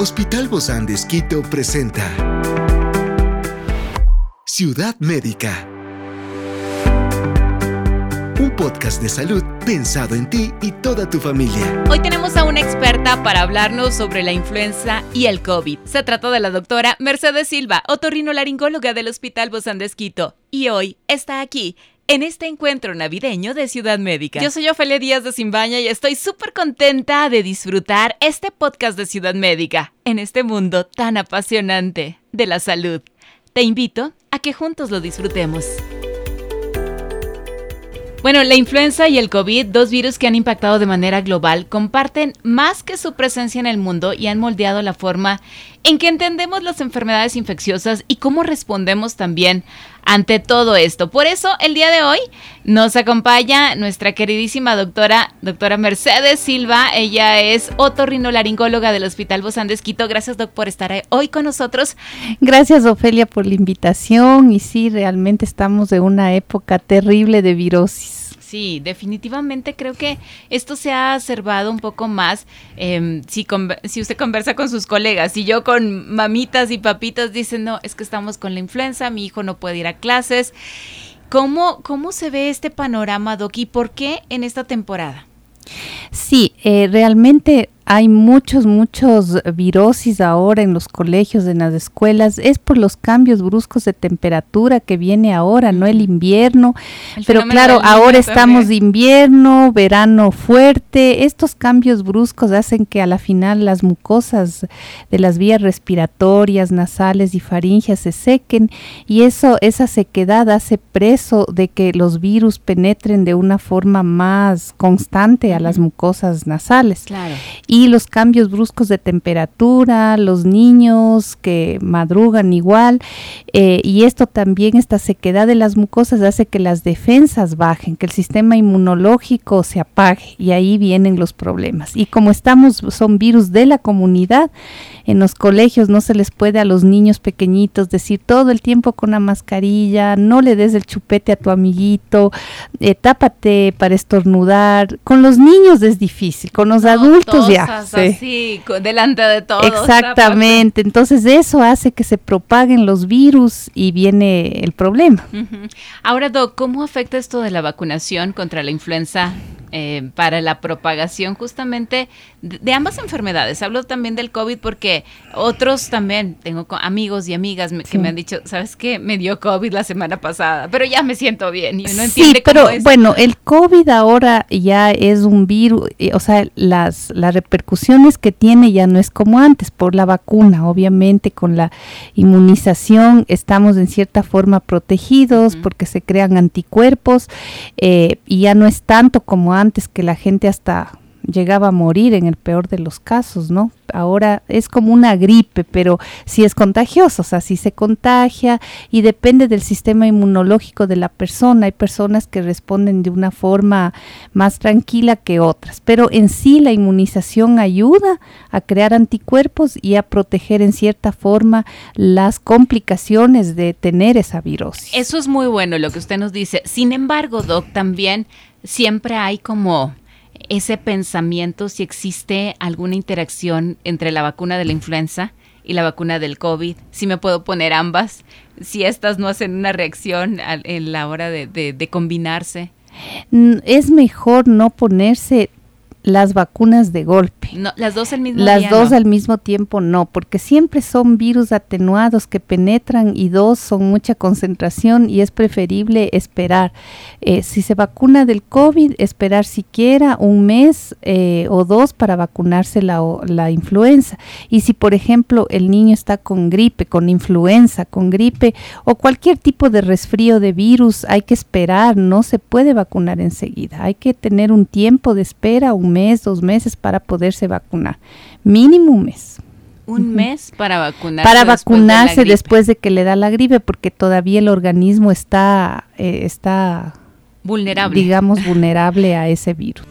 Hospital Bozán de Esquito presenta Ciudad Médica. Un podcast de salud pensado en ti y toda tu familia. Hoy tenemos a una experta para hablarnos sobre la influenza y el COVID. Se trata de la doctora Mercedes Silva, otorrinolaringóloga del Hospital Bozán de Esquito. Y hoy está aquí en este encuentro navideño de Ciudad Médica. Yo soy Ofelia Díaz de Simbaña y estoy súper contenta de disfrutar este podcast de Ciudad Médica en este mundo tan apasionante de la salud. Te invito a que juntos lo disfrutemos. Bueno, la influenza y el COVID, dos virus que han impactado de manera global, comparten más que su presencia en el mundo y han moldeado la forma en que entendemos las enfermedades infecciosas y cómo respondemos también ante todo esto. Por eso, el día de hoy nos acompaña nuestra queridísima doctora, doctora Mercedes Silva. Ella es otorrinolaringóloga del Hospital Bozán de Esquito. Gracias, doc, por estar hoy con nosotros. Gracias, Ofelia, por la invitación. Y sí, realmente estamos de una época terrible de virosis. Sí, definitivamente creo que esto se ha observado un poco más em, si, si usted conversa con sus colegas. Si yo con mamitas y papitas dicen, no, es que estamos con la influenza, mi hijo no puede ir a clases. ¿Cómo, cómo se ve este panorama, Doc, y por qué en esta temporada? Sí, eh, realmente hay muchos, muchos virosis ahora en los colegios, en las escuelas. Es por los cambios bruscos de temperatura que viene ahora, no el invierno. Pero claro, ahora estamos de invierno, verano fuerte. Estos cambios bruscos hacen que a la final las mucosas de las vías respiratorias, nasales y faringias se sequen y eso, esa sequedad hace preso de que los virus penetren de una forma más constante a las mucosas nasales. Claro y los cambios bruscos de temperatura, los niños que madrugan igual, eh, y esto también, esta sequedad de las mucosas hace que las defensas bajen, que el sistema inmunológico se apague, y ahí vienen los problemas. Y como estamos, son virus de la comunidad, en los colegios no se les puede a los niños pequeñitos decir todo el tiempo con la mascarilla, no le des el chupete a tu amiguito, eh, tápate para estornudar. Con los niños es difícil, con los adultos ya sí. delante de todos. Exactamente, entonces eso hace que se propaguen los virus y viene el problema. Ahora, Doc, ¿cómo afecta esto de la vacunación contra la influenza eh, para la propagación justamente de, ambas enfermedades. Hablo también del COVID porque otros también, tengo amigos y amigas que me han dicho, ¿sabes qué? Me dio COVID la semana pasada, pero ya me siento bien y uno entiende sí, pero bueno, el COVID ahora ya es un virus, eh, o sea, las, las repercusiones que tiene ya no es como antes por la vacuna, obviamente con la inmunización estamos en cierta forma protegidos porque se crean anticuerpos eh, y ya no es tanto como antes que la gente hasta llegaba a morir en el peor de los casos, ¿no? Ahora es como una gripe, pero sí es contagioso, o sea, sí se contagia y depende del sistema inmunológico de la persona. Hay personas que responden de una forma más tranquila que otras, pero en sí la inmunización ayuda a crear anticuerpos y a proteger en cierta forma las complicaciones de tener esa virosis. Eso es muy bueno lo que usted nos dice. Sin embargo, Doc, también siempre hay como ese pensamiento si existe alguna interacción entre la vacuna de la influenza y la vacuna del COVID, si me puedo poner ambas, si estas no hacen una reacción en la hora de, de combinarse. Es mejor no ponerse las vacunas de golpe. No, las dos al mismo Las dos al mismo tiempo no, porque siempre son virus atenuados que penetran y dos son mucha concentración y es preferible esperar. Eh, si se vacuna del COVID, esperar siquiera un mes eh, o dos para vacunarse la, la influenza. Y si, por ejemplo, el niño está con gripe, con influenza, con gripe o cualquier tipo de resfrío de virus, hay que esperar, no se puede vacunar enseguida. Hay que tener un tiempo de espera, un mes, dos meses para poderse vacunar. Mínimo un mes. Un mes para vacunarse. Para vacunarse después de, que le da la gripe, porque todavía el organismo está, eh, está vulnerable. Digamos, vulnerable a ese virus.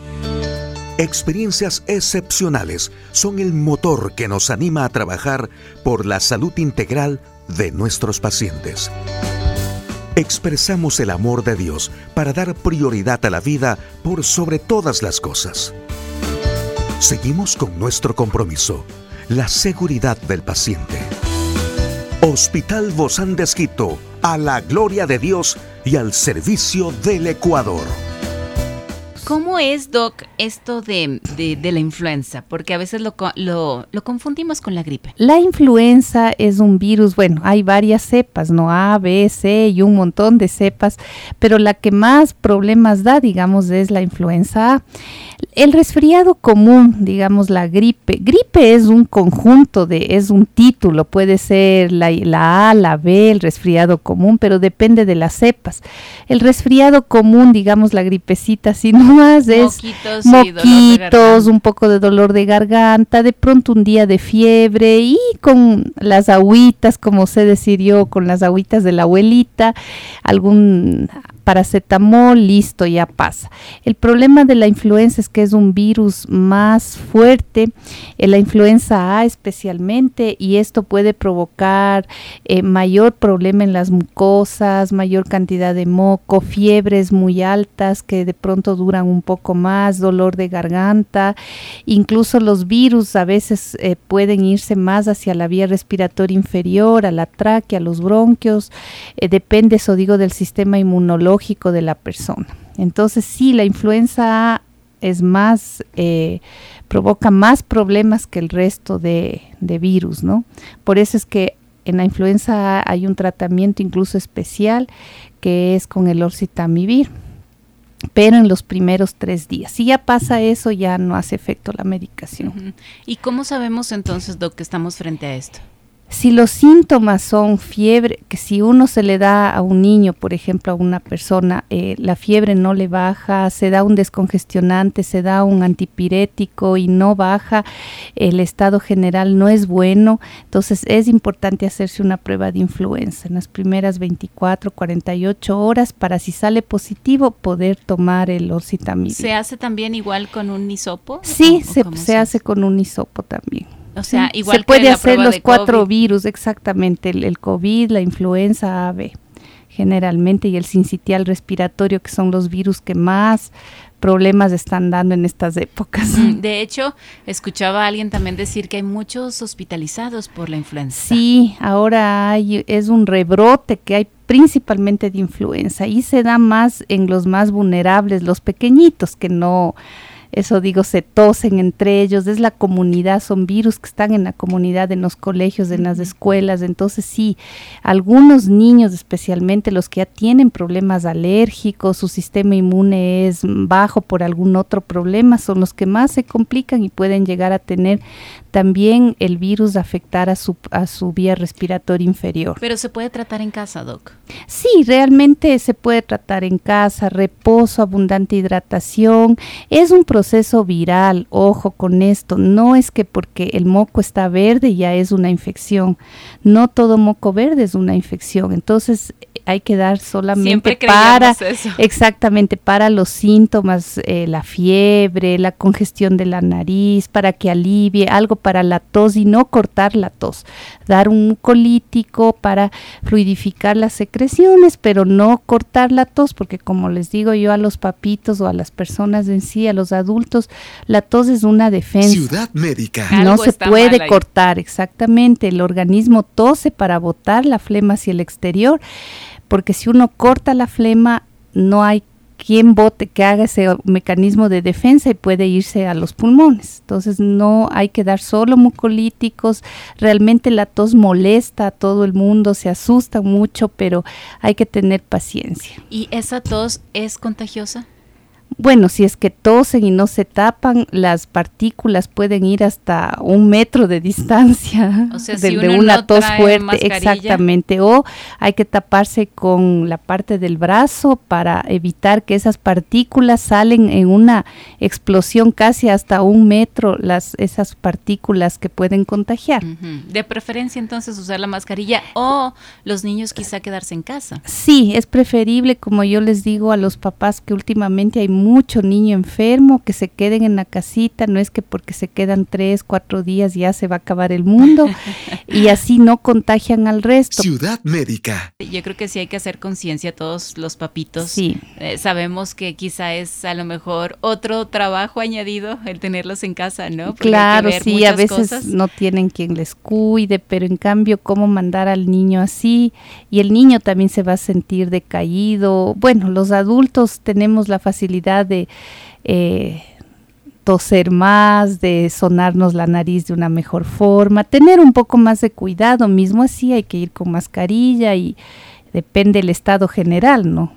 Experiencias excepcionales son el motor que nos anima a trabajar por la salud integral de nuestros pacientes. Expresamos el amor de Dios para dar prioridad a la vida por sobre todas las cosas. Seguimos con nuestro compromiso, la seguridad del paciente. Hospital Bozán de Esquito, a la gloria de Dios y al servicio del Ecuador. ¿Cómo es, Doc, esto de, la influenza? Porque a veces lo, lo, confundimos con la gripe. La influenza es un virus, bueno, hay varias cepas, ¿no? A, B, C y un montón de cepas, pero la que más problemas da, digamos, es la influenza A. El resfriado común, digamos la gripe, gripe es un conjunto de, es un título, puede ser la, la A, la B, el resfriado común, pero depende de las cepas. El resfriado común, digamos la gripecita, si no más es moquitos, un poco de dolor de garganta, de pronto un día de fiebre y con las agüitas, como se decidió, con las agüitas de la abuelita, algún paracetamol, listo, ya pasa. El problema de la influenza es que es un virus más fuerte, eh, la influenza A especialmente, y esto puede provocar eh, mayor problema en las mucosas, mayor cantidad de moco, fiebres muy altas que de pronto duran un poco más, dolor de garganta, incluso los virus a veces eh, pueden irse más hacia la vía respiratoria inferior, a la tráquea, a los bronquios, depende, eso digo, del sistema inmunológico de la persona. Entonces sí, la influenza A es más, eh, provoca más problemas que el resto de, virus, ¿no? Por eso es que en la influenza A hay un tratamiento incluso especial que es con el orcitamivir, pero en los primeros tres días. Si ya pasa eso, ya no hace efecto la medicación. ¿Y cómo sabemos entonces, Doc, que estamos frente a esto? Si los síntomas son fiebre, que si uno se le da a un niño, por ejemplo, a una persona, eh, la fiebre no le baja, se da un descongestionante, se da un antipirético y no baja, el estado general no es bueno, entonces es importante hacerse una prueba de influenza en las primeras 24, 48 horas para si sale positivo poder tomar el orcitamib. ¿Se hace también igual con un hisopo? Sí, se, se hace con un hisopo también. O sea, igual se puede hacer los cuatro virus, exactamente, el, COVID, la influenza AB, generalmente, y el sincitial respiratorio, que son los virus que más problemas están dando en estas épocas. De hecho, escuchaba a alguien también decir que hay muchos hospitalizados por la influenza. Sí, ahora hay, es un rebrote que hay principalmente de influenza y se da más en los más vulnerables, los pequeñitos que no eso digo, se tosen entre ellos, es la comunidad, son virus que están en la comunidad, en los colegios, en las escuelas, entonces sí, algunos niños, especialmente los que ya tienen problemas alérgicos, su sistema inmune es bajo por algún otro problema, son los que más se complican y pueden llegar a tener también el virus afectar a su, a su vía respiratoria inferior. Pero se puede tratar en casa, Doc. Sí, realmente se puede tratar en casa, reposo, abundante hidratación. Es un proceso viral, ojo con esto. No es que porque el moco está verde ya es una infección. No todo moco verde es una infección. Entonces hay que dar solamente para exactamente para los síntomas, eh, la fiebre, la congestión de la nariz, para que alivie algo para la tos y no cortar la tos, dar un colítico para fluidificar las secreciones, pero no cortar la tos, porque como les digo yo a los papitos o a las personas en sí, a los adultos, la tos es una defensa. Ciudad médica. No se puede cortar, exactamente. El organismo tose para botar la flema hacia el exterior porque si uno corta la flema, no hay quien bote, que haga ese mecanismo de defensa y puede irse a los pulmones. Entonces no hay que dar solo mucolíticos, realmente la tos molesta a todo el mundo, se asusta mucho, pero hay que tener paciencia. ¿Y esa tos es contagiosa? Bueno, si es que tosen y no se tapan, las partículas pueden ir hasta un metro de distancia o sea, de, una tos fuerte, exactamente. O hay que taparse con la parte del brazo para evitar que esas partículas salen en una explosión casi hasta un metro, las esas partículas que pueden contagiar. De preferencia entonces usar la mascarilla o los niños quizá quedarse en casa. Sí, es preferible, como yo les digo a los papás que últimamente hay mucho niño enfermo, que se queden en la casita, no es que porque se quedan tres, cuatro días ya se va a acabar el mundo y así no contagian al resto. Ciudad médica. Yo creo que sí hay que hacer conciencia a todos los papitos. Sí. Eh, sabemos que quizá es a lo mejor otro trabajo añadido el tenerlos en casa, ¿no? claro, sí, a veces no tienen quien les cuide, pero en cambio, ¿cómo mandar al niño así? Y el niño también se va a sentir decaído. Bueno, los adultos tenemos la facilidad de... Eh, toser más, de sonarnos la nariz de una mejor forma, tener un poco más de cuidado, mismo así hay que ir con mascarilla y depende del estado general, ¿no?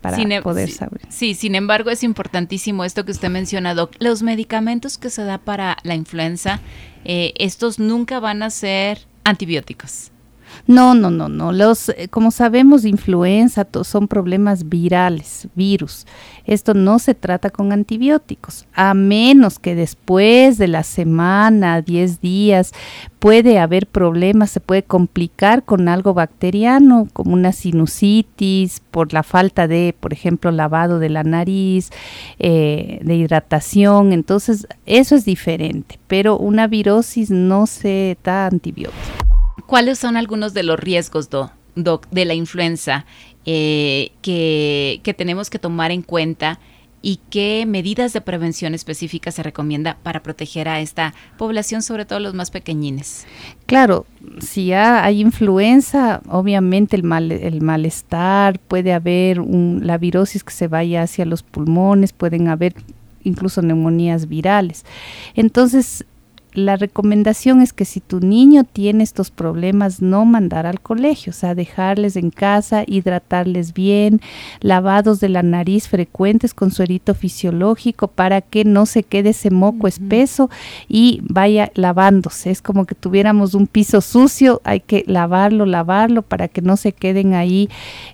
Para em- poder saber. Sí, sin embargo es importantísimo esto que usted menciona, Doc. Los medicamentos que se da para la influenza, eh, estos nunca van a ser antibióticos. No, no, no, no. Los, eh, como sabemos, influenza son problemas virales, virus. Esto no se trata con antibióticos, a menos que después de la semana, 10 días, puede haber problemas, se puede complicar con algo bacteriano, como una sinusitis, por la falta de, por ejemplo, lavado de la nariz, eh, de hidratación. Entonces, eso es diferente, pero una virosis no se da antibiótico. ¿Cuáles son algunos de los riesgos, de la influenza eh, que, tenemos que tomar en cuenta y qué medidas de prevención específicas se recomienda para proteger a esta población, sobre todo los más pequeñines? Claro, si hay influenza, obviamente el, el malestar, puede haber la virosis que se vaya hacia los pulmones, pueden haber incluso neumonías virales. Entonces, la recomendación es que si tu niño tiene estos problemas, no mandar al colegio, o sea, dejarles en casa, hidratarles bien, lavados de la nariz frecuentes con suerito fisiológico para que no se quede ese moco espeso y vaya lavándose. Es como que tuviéramos un piso sucio, hay que lavarlo, lavarlo para que no se queden ahí,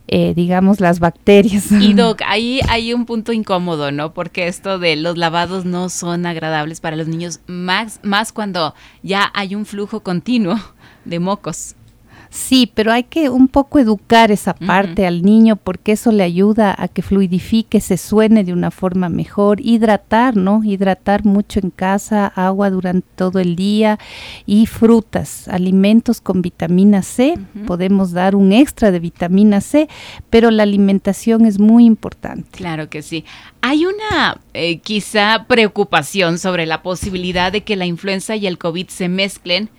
eh, digamos, las bacterias. Y Doc, ahí hay un punto incómodo, ¿no? Porque esto de los lavados no son agradables para los niños más, más cuando ya hay un flujo continuo de mocos. Sí, pero hay que un poco educar esa parte al niño porque eso le ayuda a que fluidifique, se suene de una forma mejor, hidratar, ¿no? Hidratar mucho en casa, agua durante todo el día y frutas, alimentos con vitamina C. Podemos dar un extra de vitamina C, pero la alimentación es muy importante. Claro que sí. Hay una eh, quizá preocupación sobre la posibilidad de que la influenza y el COVID se mezclen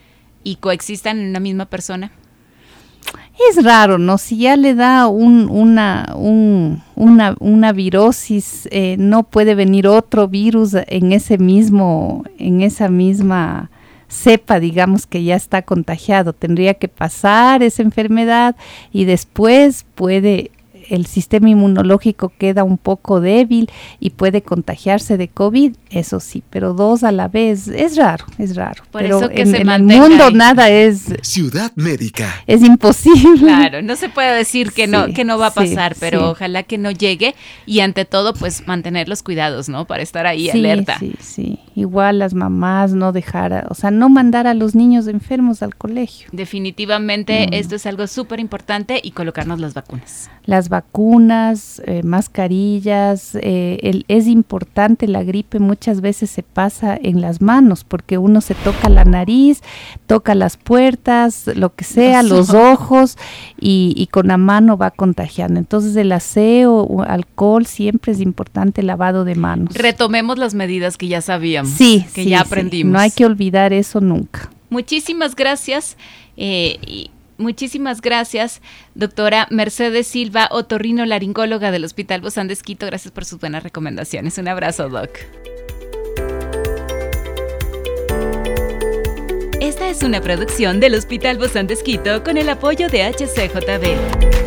y coexistan en una misma persona es raro, ¿no? Si ya le da un, una, un, una, una virosis, eh, no puede venir otro virus en ese mismo, en esa misma cepa, digamos que ya está contagiado. Tendría que pasar esa enfermedad y después puede el sistema inmunológico queda un poco débil y puede contagiarse de COVID, eso sí, pero dos a la vez es raro, es raro. Por pero eso que en, se el mundo nada es Ciudad Médica. Es imposible. Claro, no se puede decir que no que no va a pasar, pero ojalá que no llegue y ante todo pues mantener los cuidados, ¿no? Para estar ahí alerta. Sí, sí. Igual las mamás no dejar, o sea, no mandar a los niños enfermos al colegio. Definitivamente esto es algo súper importante y colocarnos las vacunas. Las vacunas, eh, mascarillas, eh, es importante, la gripe muchas veces se pasa en las manos porque uno se toca la nariz, toca las puertas, lo que sea, los, ojos y, con la mano va contagiando. Entonces el aseo, alcohol, siempre es importante lavado de manos. Retomemos las medidas que ya sabíamos, sí, que ya aprendimos. No hay que olvidar eso nunca. Muchísimas gracias. Eh, Muchísimas gracias, doctora Mercedes Silva, otorrino laringóloga del Hospital Bozán de Esquito. Gracias por sus buenas recomendaciones. Un abrazo, doc. Esta es una producción del Hospital Bozán de Esquito con el apoyo de HCJB.